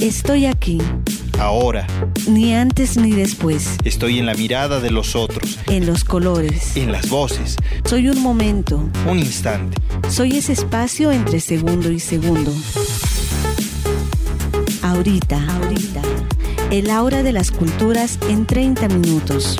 Estoy aquí. Ahora. Ni antes ni después. Estoy en la mirada de los otros. En los colores. En las voces. Soy un momento. Un instante. Soy ese espacio entre segundo y segundo. Ahorita. Ahorita. El aura de las culturas en 30 minutos.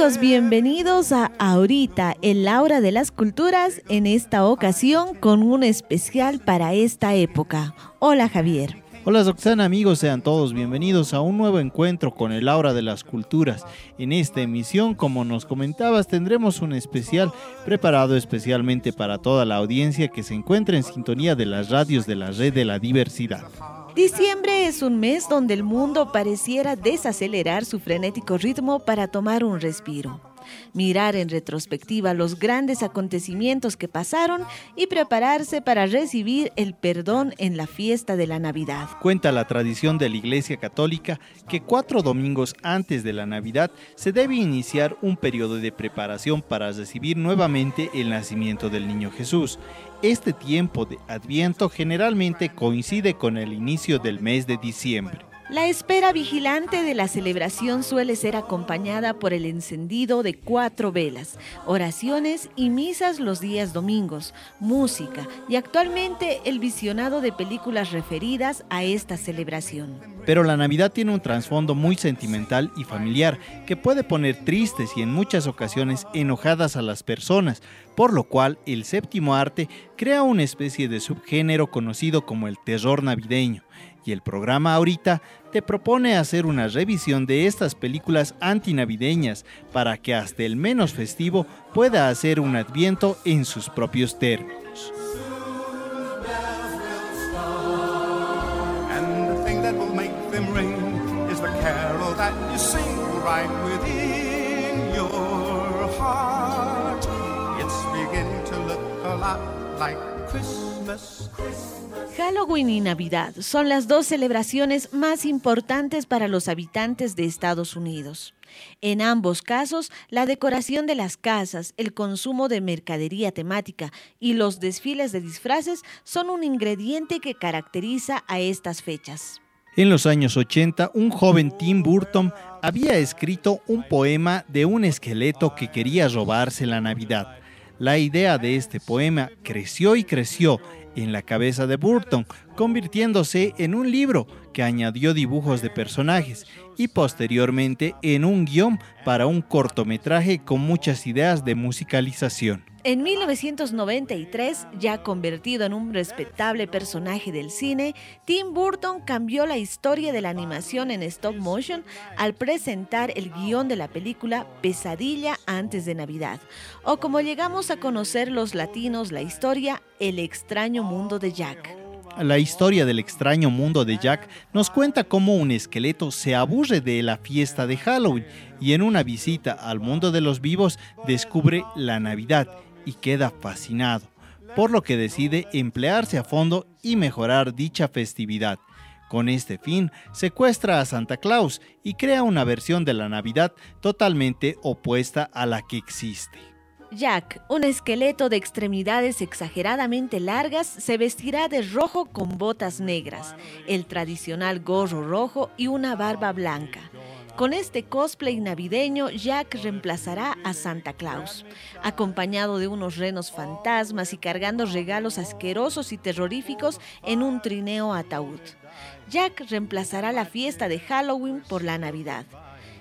Amigos, bienvenidos a Ahorita, el Laura de las Culturas, en esta ocasión con un especial para esta época. Hola Javier. Hola Roxana, amigos, sean todos bienvenidos a un nuevo encuentro con el Aura de las Culturas. En esta emisión, como nos comentabas, tendremos un especial preparado especialmente para toda la audiencia que se encuentra en sintonía de las radios de la Red de la Diversidad. Diciembre es un mes donde el mundo pareciera desacelerar su frenético ritmo para tomar un respiro mirar en retrospectiva los grandes acontecimientos que pasaron y prepararse para recibir el perdón en la fiesta de la Navidad. Cuenta la tradición de la Iglesia Católica que cuatro domingos antes de la Navidad se debe iniciar un periodo de preparación para recibir nuevamente el nacimiento del niño Jesús. Este tiempo de Adviento generalmente coincide con el inicio del mes de diciembre. La espera vigilante de la celebración suele ser acompañada por el encendido de cuatro velas, oraciones y misas los días domingos, música y actualmente el visionado de películas referidas a esta celebración. Pero la Navidad tiene un trasfondo muy sentimental y familiar que puede poner tristes y en muchas ocasiones enojadas a las personas, por lo cual el séptimo arte crea una especie de subgénero conocido como el terror navideño y el programa ahorita te propone hacer una revisión de estas películas antinavideñas para que hasta el menos festivo pueda hacer un adviento en sus propios términos. Halloween y Navidad son las dos celebraciones más importantes para los habitantes de Estados Unidos. En ambos casos, la decoración de las casas, el consumo de mercadería temática y los desfiles de disfraces son un ingrediente que caracteriza a estas fechas. En los años 80, un joven Tim Burton había escrito un poema de un esqueleto que quería robarse la Navidad. La idea de este poema creció y creció en la cabeza de Burton, convirtiéndose en un libro que añadió dibujos de personajes y posteriormente en un guion para un cortometraje con muchas ideas de musicalización. En 1993, ya convertido en un respetable personaje del cine, Tim Burton cambió la historia de la animación en stop motion al presentar el guion de la película Pesadilla antes de Navidad, o como llegamos a conocer los latinos la historia El extraño mundo de Jack. La historia del extraño mundo de Jack nos cuenta cómo un esqueleto se aburre de la fiesta de Halloween y en una visita al mundo de los vivos descubre la Navidad y queda fascinado, por lo que decide emplearse a fondo y mejorar dicha festividad. Con este fin, secuestra a Santa Claus y crea una versión de la Navidad totalmente opuesta a la que existe. Jack, un esqueleto de extremidades exageradamente largas, se vestirá de rojo con botas negras, el tradicional gorro rojo y una barba blanca. Con este cosplay navideño, Jack reemplazará a Santa Claus, acompañado de unos renos fantasmas y cargando regalos asquerosos y terroríficos en un trineo ataúd. Jack reemplazará la fiesta de Halloween por la Navidad.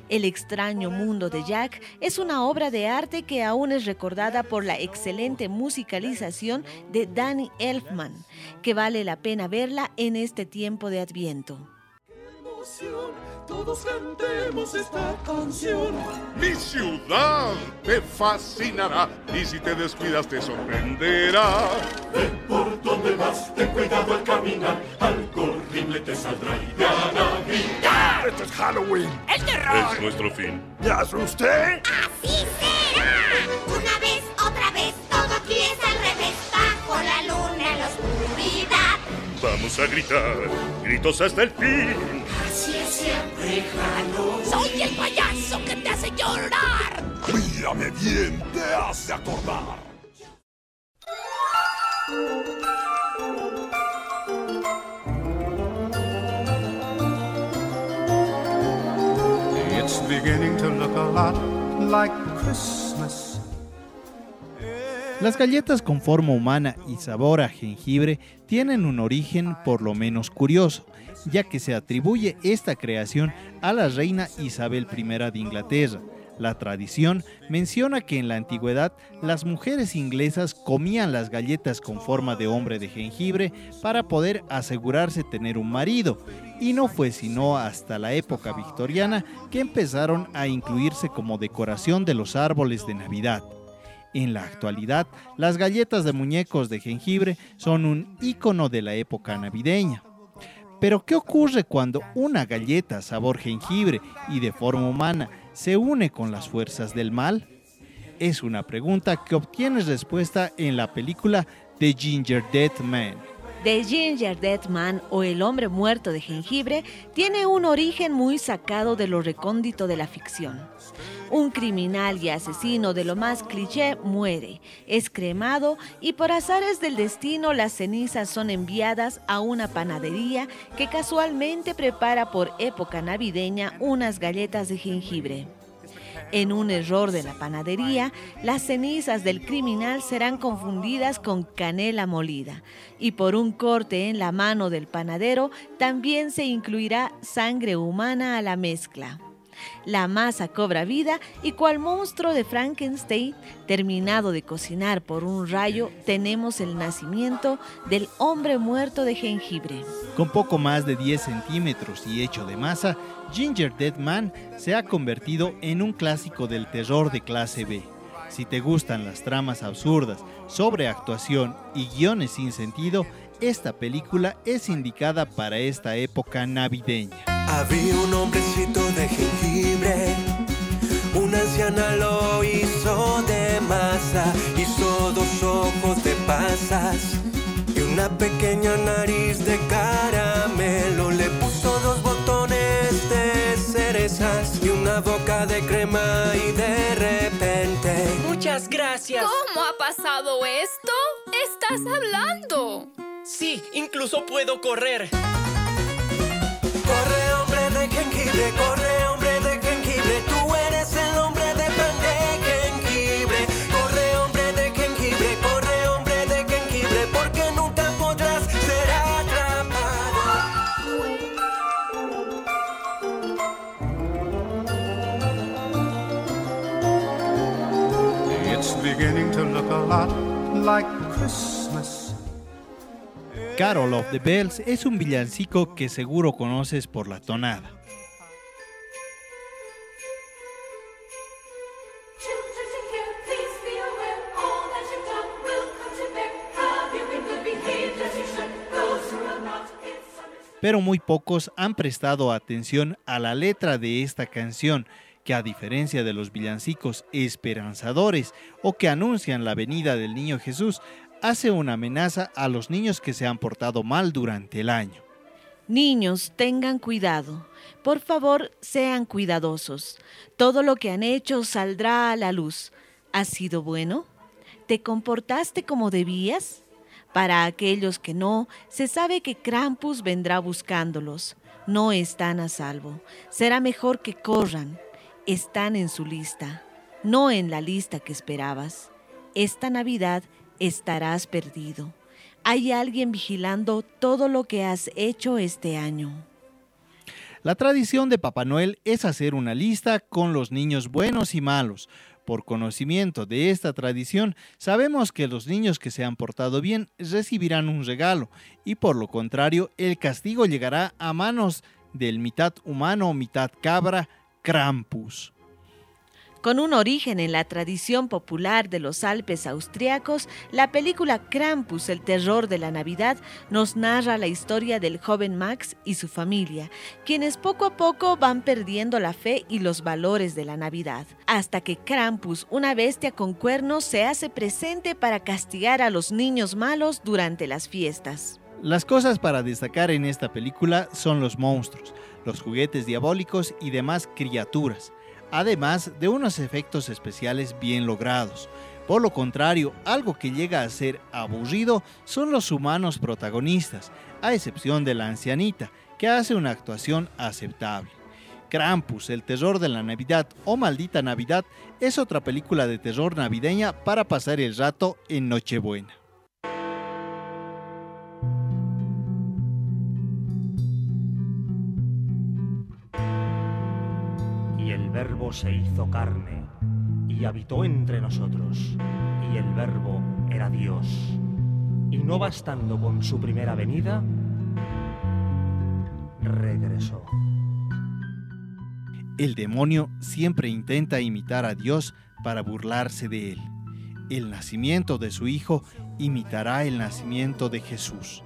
El extraño mundo de Jack es una obra de arte que aún es recordada por la excelente musicalización de Danny Elfman, que vale la pena verla en este tiempo de Adviento todos cantemos esta canción. Mi ciudad te fascinará y si te descuidas te sorprenderá. Ve por donde vas, ten cuidado al caminar, algo horrible te saldrá y te hará gritar. Esto es Halloween. El terror. Es nuestro fin. ¿Ya asusté? Así será. Una vez, otra vez, todo aquí es al revés, bajo la luna en la oscuridad. Vamos a gritar, gritos hasta el fin. Así es siempre, Jano. Soy el payaso que te hace llorar. Mírame bien, te hace acordar. It's beginning to look a lot like Christmas. Las galletas con forma humana y sabor a jengibre tienen un origen por lo menos curioso, ya que se atribuye esta creación a la reina Isabel I de Inglaterra. La tradición menciona que en la antigüedad las mujeres inglesas comían las galletas con forma de hombre de jengibre para poder asegurarse tener un marido, y no fue sino hasta la época victoriana que empezaron a incluirse como decoración de los árboles de Navidad. En la actualidad, las galletas de muñecos de jengibre son un icono de la época navideña. Pero ¿qué ocurre cuando una galleta sabor jengibre y de forma humana se une con las fuerzas del mal? Es una pregunta que obtienes respuesta en la película The Ginger Dead Man. The Ginger Dead Man o El hombre muerto de jengibre tiene un origen muy sacado de lo recóndito de la ficción. Un criminal y asesino de lo más cliché muere, es cremado y por azares del destino las cenizas son enviadas a una panadería que casualmente prepara por época navideña unas galletas de jengibre. En un error de la panadería, las cenizas del criminal serán confundidas con canela molida y por un corte en la mano del panadero también se incluirá sangre humana a la mezcla. La masa cobra vida y cual monstruo de Frankenstein, terminado de cocinar por un rayo, tenemos el nacimiento del hombre muerto de jengibre. Con poco más de 10 centímetros y hecho de masa, Ginger Dead Man se ha convertido en un clásico del terror de clase B. Si te gustan las tramas absurdas, sobreactuación y guiones sin sentido, esta película es indicada para esta época navideña. Había un hombrecito de jengibre, una anciana lo hizo de masa, hizo dos ojos de pasas y una pequeña nariz de caramelo, le puso dos botones de cerezas y una boca de crema y de repente... Muchas gracias. ¿Cómo ha pasado esto? ¿Estás hablando? Sí, incluso puedo correr. Corre hombre de jengibre, corre hombre de jengibre, tú eres el hombre de pan de jengibre. Corre hombre de jengibre, corre hombre de jengibre, porque nunca podrás ser atrapado. It's beginning to look a lot like Christmas. Carol of the Bells es un villancico que seguro conoces por la tonada. Pero muy pocos han prestado atención a la letra de esta canción, que a diferencia de los villancicos esperanzadores o que anuncian la venida del niño Jesús, hace una amenaza a los niños que se han portado mal durante el año. Niños, tengan cuidado. Por favor, sean cuidadosos. Todo lo que han hecho saldrá a la luz. ¿Has sido bueno? ¿Te comportaste como debías? Para aquellos que no, se sabe que Krampus vendrá buscándolos. No están a salvo. Será mejor que corran. Están en su lista, no en la lista que esperabas. Esta Navidad estarás perdido. Hay alguien vigilando todo lo que has hecho este año. La tradición de Papá Noel es hacer una lista con los niños buenos y malos. Por conocimiento de esta tradición, sabemos que los niños que se han portado bien recibirán un regalo y por lo contrario, el castigo llegará a manos del mitad humano, mitad cabra, Krampus. Con un origen en la tradición popular de los Alpes austriacos, la película Krampus, el terror de la Navidad, nos narra la historia del joven Max y su familia, quienes poco a poco van perdiendo la fe y los valores de la Navidad, hasta que Krampus, una bestia con cuernos, se hace presente para castigar a los niños malos durante las fiestas. Las cosas para destacar en esta película son los monstruos, los juguetes diabólicos y demás criaturas, además de unos efectos especiales bien logrados. Por lo contrario, algo que llega a ser aburrido son los humanos protagonistas, a excepción de la ancianita, que hace una actuación aceptable. Krampus, el terror de la Navidad o Maldita Navidad es otra película de terror navideña para pasar el rato en Nochebuena. El verbo se hizo carne y habitó entre nosotros, y el verbo era Dios. Y no bastando con su primera venida, regresó. El demonio siempre intenta imitar a Dios para burlarse de él. El nacimiento de su hijo imitará el nacimiento de Jesús.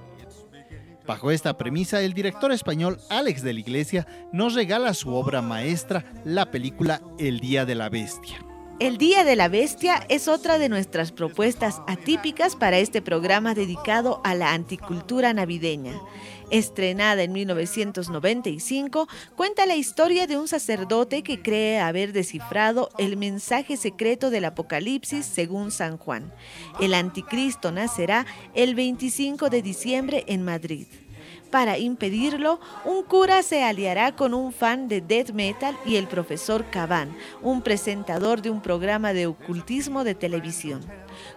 Bajo esta premisa, el director español Alex de la Iglesia nos regala su obra maestra, la película El Día de la Bestia. El Día de la Bestia es otra de nuestras propuestas atípicas para este programa dedicado a la anticultura navideña. Estrenada en 1995, cuenta la historia de un sacerdote que cree haber descifrado el mensaje secreto del Apocalipsis según San Juan. El anticristo nacerá el 25 de diciembre en Madrid. Para impedirlo, un cura se aliará con un fan de death metal y el profesor Caban, un presentador de un programa de ocultismo de televisión.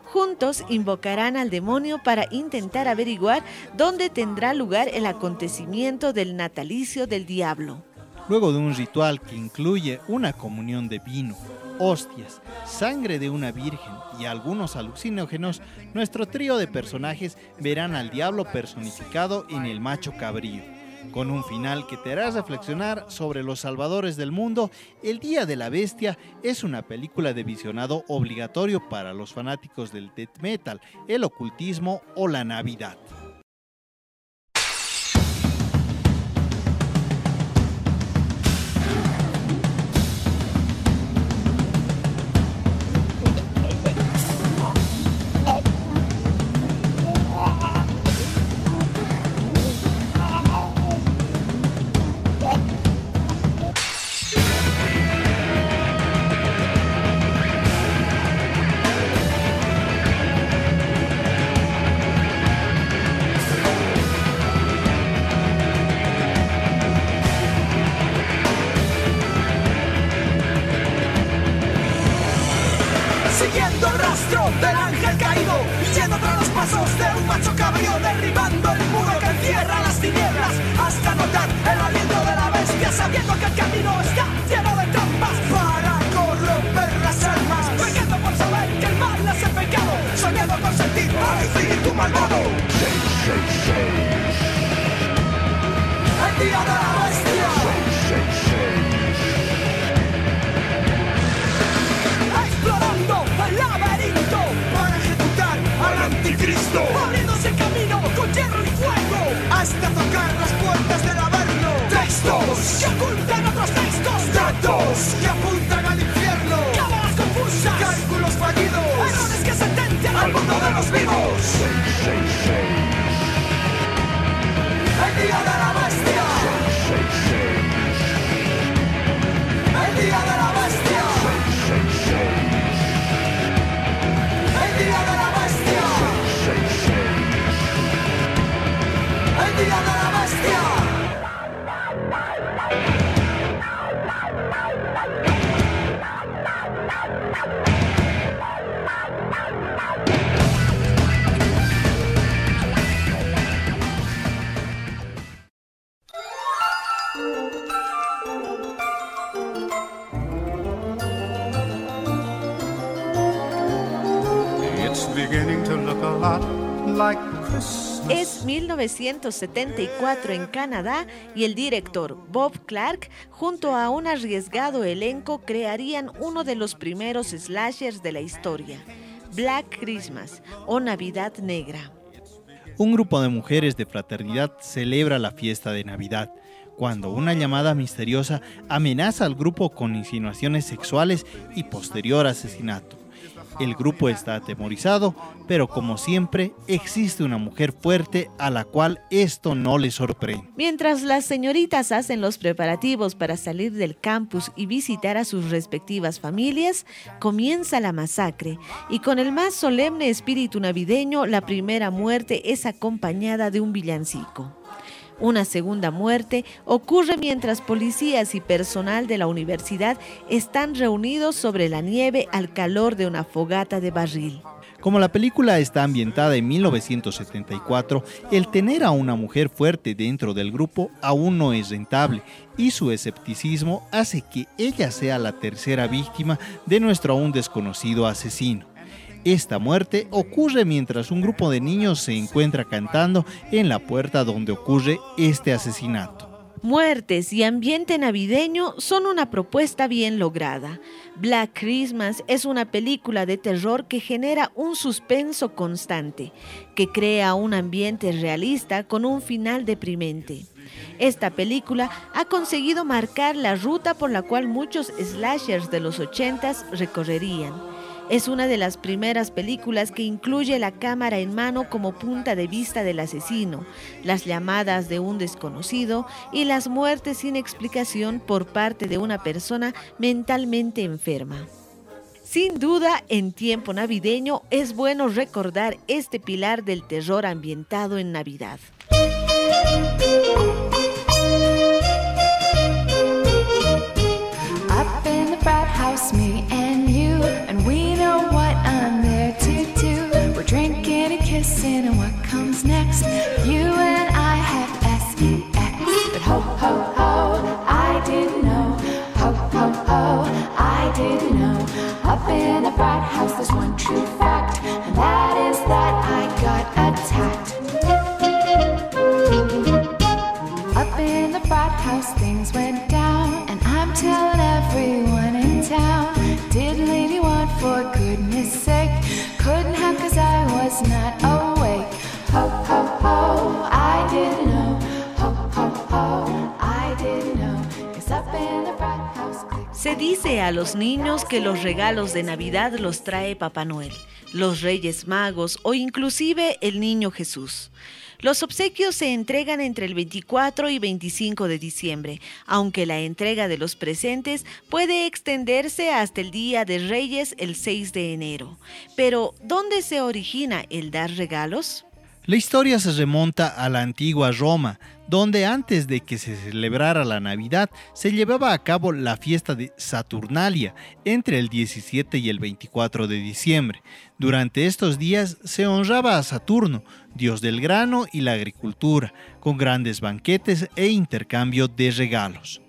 Juntos invocarán al demonio para intentar averiguar dónde tendrá lugar el acontecimiento del natalicio del diablo. Luego de un ritual que incluye una comunión de vino, hostias, sangre de una virgen y algunos alucinógenos, nuestro trío de personajes verán al diablo personificado en el macho cabrío. Con un final que te hará reflexionar sobre los salvadores del mundo, El Día de la Bestia es una película de visionado obligatorio para los fanáticos del death metal, el ocultismo o la Navidad. Datos que apuntan al infierno, cámaras confusas, cálculos fallidos, errores que sentencian al mundo de los vivos. El día de la bestia. El día de la bestia. El día de la bestia. El día de la bestia. Es 1974 en Canadá y el director Bob Clark, junto a un arriesgado elenco, crearían uno de los primeros slashers de la historia, Black Christmas o Navidad Negra. Un grupo de mujeres de fraternidad celebra la fiesta de Navidad, cuando una llamada misteriosa amenaza al grupo con insinuaciones sexuales y posterior asesinato. El grupo está atemorizado, pero como siempre, existe una mujer fuerte a la cual esto no le sorprende. Mientras las señoritas hacen los preparativos para salir del campus y visitar a sus respectivas familias, comienza la masacre y con el más solemne espíritu navideño, la primera muerte es acompañada de un villancico. Una segunda muerte ocurre mientras policías y personal de la universidad están reunidos sobre la nieve al calor de una fogata de barril. Como la película está ambientada en 1974, el tener a una mujer fuerte dentro del grupo aún no es rentable y su escepticismo hace que ella sea la tercera víctima de nuestro aún desconocido asesino. Esta muerte ocurre mientras un grupo de niños se encuentra cantando en la puerta donde ocurre este asesinato. Muertes y ambiente navideño son una propuesta bien lograda. Black Christmas es una película de terror que genera un suspenso constante, que crea un ambiente realista con un final deprimente. Esta película ha conseguido marcar la ruta por la cual muchos slashers de los 80s recorrerían es una de las primeras películas que incluye la cámara en mano como punta de vista del asesino, las llamadas de un desconocido y las muertes sin explicación por parte de una persona mentalmente enferma. Sin duda, en tiempo navideño es bueno recordar este pilar del terror ambientado en Navidad. House, there's one true fact, and that is that I got attacked. Up in the bright house, things went down, and I'm telling everyone in town. Did lady want for goodness sake? Couldn't have cause I was not dice a los niños que los regalos de Navidad los trae Papá Noel, los Reyes Magos o inclusive el Niño Jesús. Los obsequios se entregan entre el 24 y 25 de diciembre, aunque la entrega de los presentes puede extenderse hasta el Día de Reyes el 6 de enero. Pero, ¿dónde se origina el dar regalos? La historia se remonta a la antigua Roma, donde antes de que se celebrara la Navidad se llevaba a cabo la fiesta de Saturnalia entre el 17 y el 24 de diciembre. Durante estos días se honraba a Saturno, dios del grano y la agricultura, con grandes banquetes e intercambio de regalos.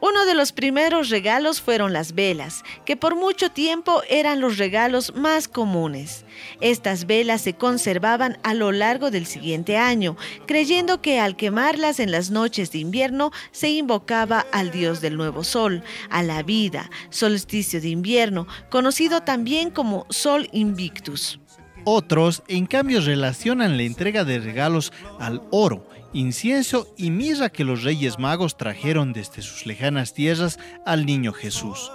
Uno de los primeros regalos fueron las velas, que por mucho tiempo eran los regalos más comunes. Estas velas se conservaban a lo largo del siguiente año, creyendo que al quemarlas en las noches de invierno se invocaba al dios del nuevo sol, a la vida, solsticio de invierno, conocido también como Sol Invictus. Otros, en cambio, relacionan la entrega de regalos al oro, incienso y mirra que los Reyes Magos trajeron desde sus lejanas tierras al niño Jesús.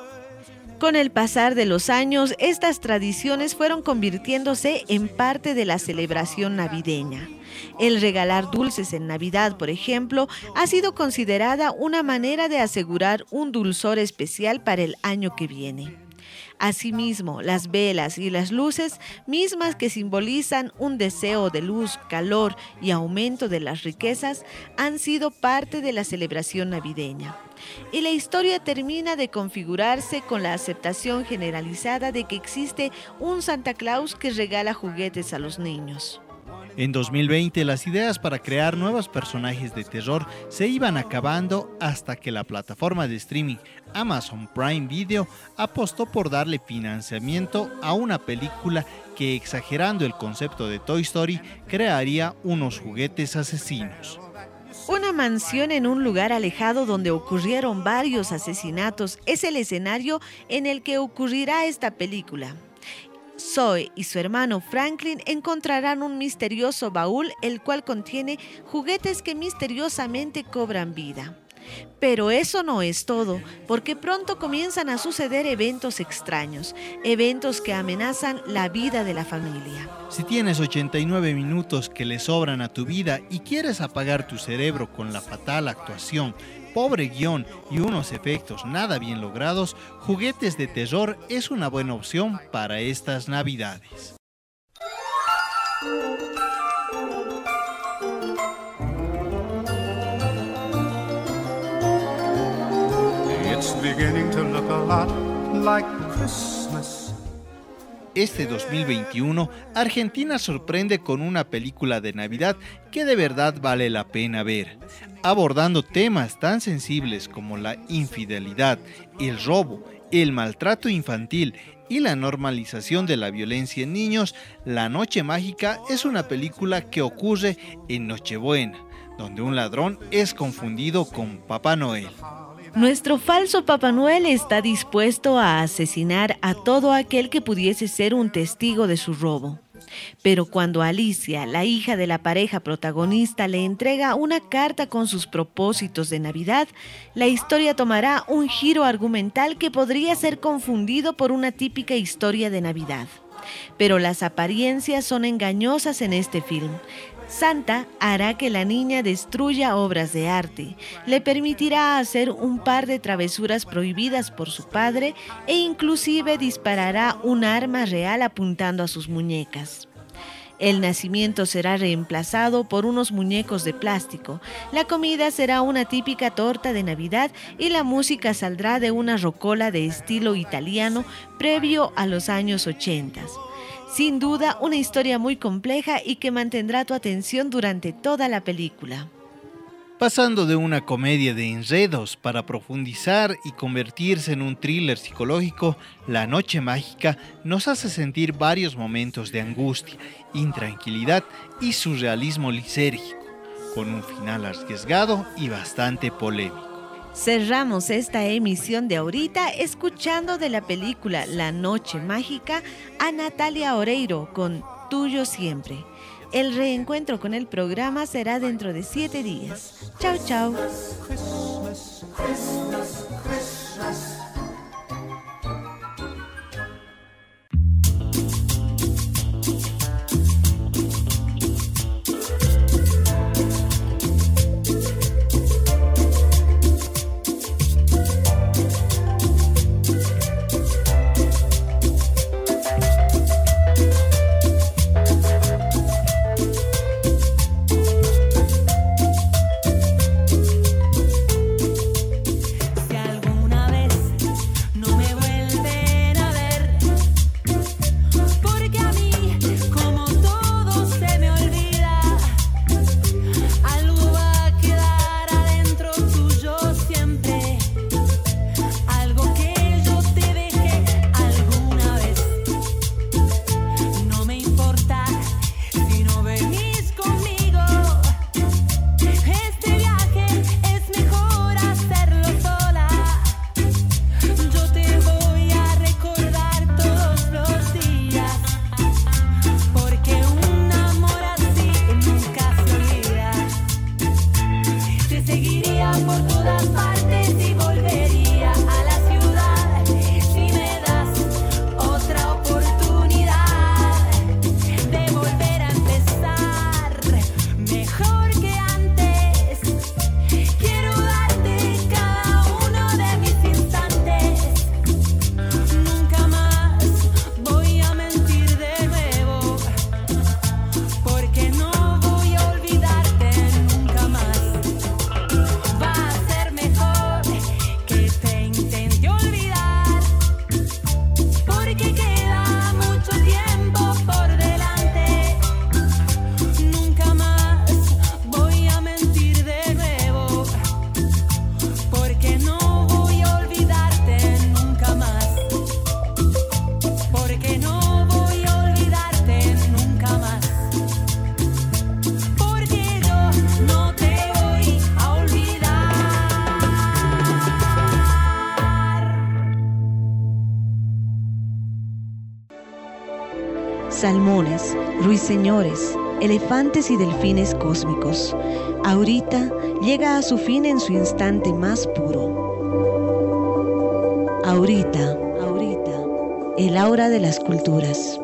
Con el pasar de los años, estas tradiciones fueron convirtiéndose en parte de la celebración navideña. El regalar dulces en Navidad, por ejemplo, ha sido considerada una manera de asegurar un dulzor especial para el año que viene. Asimismo, las velas y las luces, mismas que simbolizan un deseo de luz, calor y aumento de las riquezas, han sido parte de la celebración navideña. Y la historia termina de configurarse con la aceptación generalizada de que existe un Santa Claus que regala juguetes a los niños. En 2020 las ideas para crear nuevos personajes de terror se iban acabando hasta que la plataforma de streaming Amazon Prime Video apostó por darle financiamiento a una película que exagerando el concepto de Toy Story crearía unos juguetes asesinos. Una mansión en un lugar alejado donde ocurrieron varios asesinatos es el escenario en el que ocurrirá esta película. Zoe y su hermano Franklin encontrarán un misterioso baúl el cual contiene juguetes que misteriosamente cobran vida. Pero eso no es todo, porque pronto comienzan a suceder eventos extraños, eventos que amenazan la vida de la familia. Si tienes 89 minutos que le sobran a tu vida y quieres apagar tu cerebro con la fatal actuación, pobre guion y unos efectos nada bien logrados, Juguetes de Terror es una buena opción para estas navidades. Este 2021, Argentina sorprende con una película de Navidad que de verdad vale la pena ver, abordando temas tan sensibles como la infidelidad, el robo, el maltrato infantil y la normalización de la violencia en niños, La Noche Mágica es una película que ocurre en Nochebuena, donde un ladrón es confundido con Papá Noel. Nuestro falso Papá Noel está dispuesto a asesinar a todo aquel que pudiese ser un testigo de su robo. Pero cuando Alicia, la hija de la pareja protagonista, le entrega una carta con sus propósitos de Navidad, la historia tomará un giro argumental que podría ser confundido por una típica historia de Navidad. Pero las apariencias son engañosas en este film. Santa hará que la niña destruya obras de arte, le permitirá hacer un par de travesuras prohibidas por su padre e inclusive disparará un arma real apuntando a sus muñecas. El nacimiento será reemplazado por unos muñecos de plástico, la comida será una típica torta de Navidad y la música saldrá de una rocola de estilo italiano previo a los años 80. Sin duda, una historia muy compleja y que mantendrá tu atención durante toda la película. Pasando de una comedia de enredos para profundizar y convertirse en un thriller psicológico, La Noche Mágica nos hace sentir varios momentos de angustia, intranquilidad y surrealismo lisérgico, con un final arriesgado y bastante polémico. Cerramos esta emisión de ahorita escuchando de la película La Noche Mágica a Natalia Oreiro con Tuyo Siempre. El reencuentro con el programa será dentro de siete días. Chao, chao. Ruiseñores, elefantes y delfines cósmicos. Ahorita llega a su fin en su instante más puro. Ahorita, ahorita, el aura de las culturas.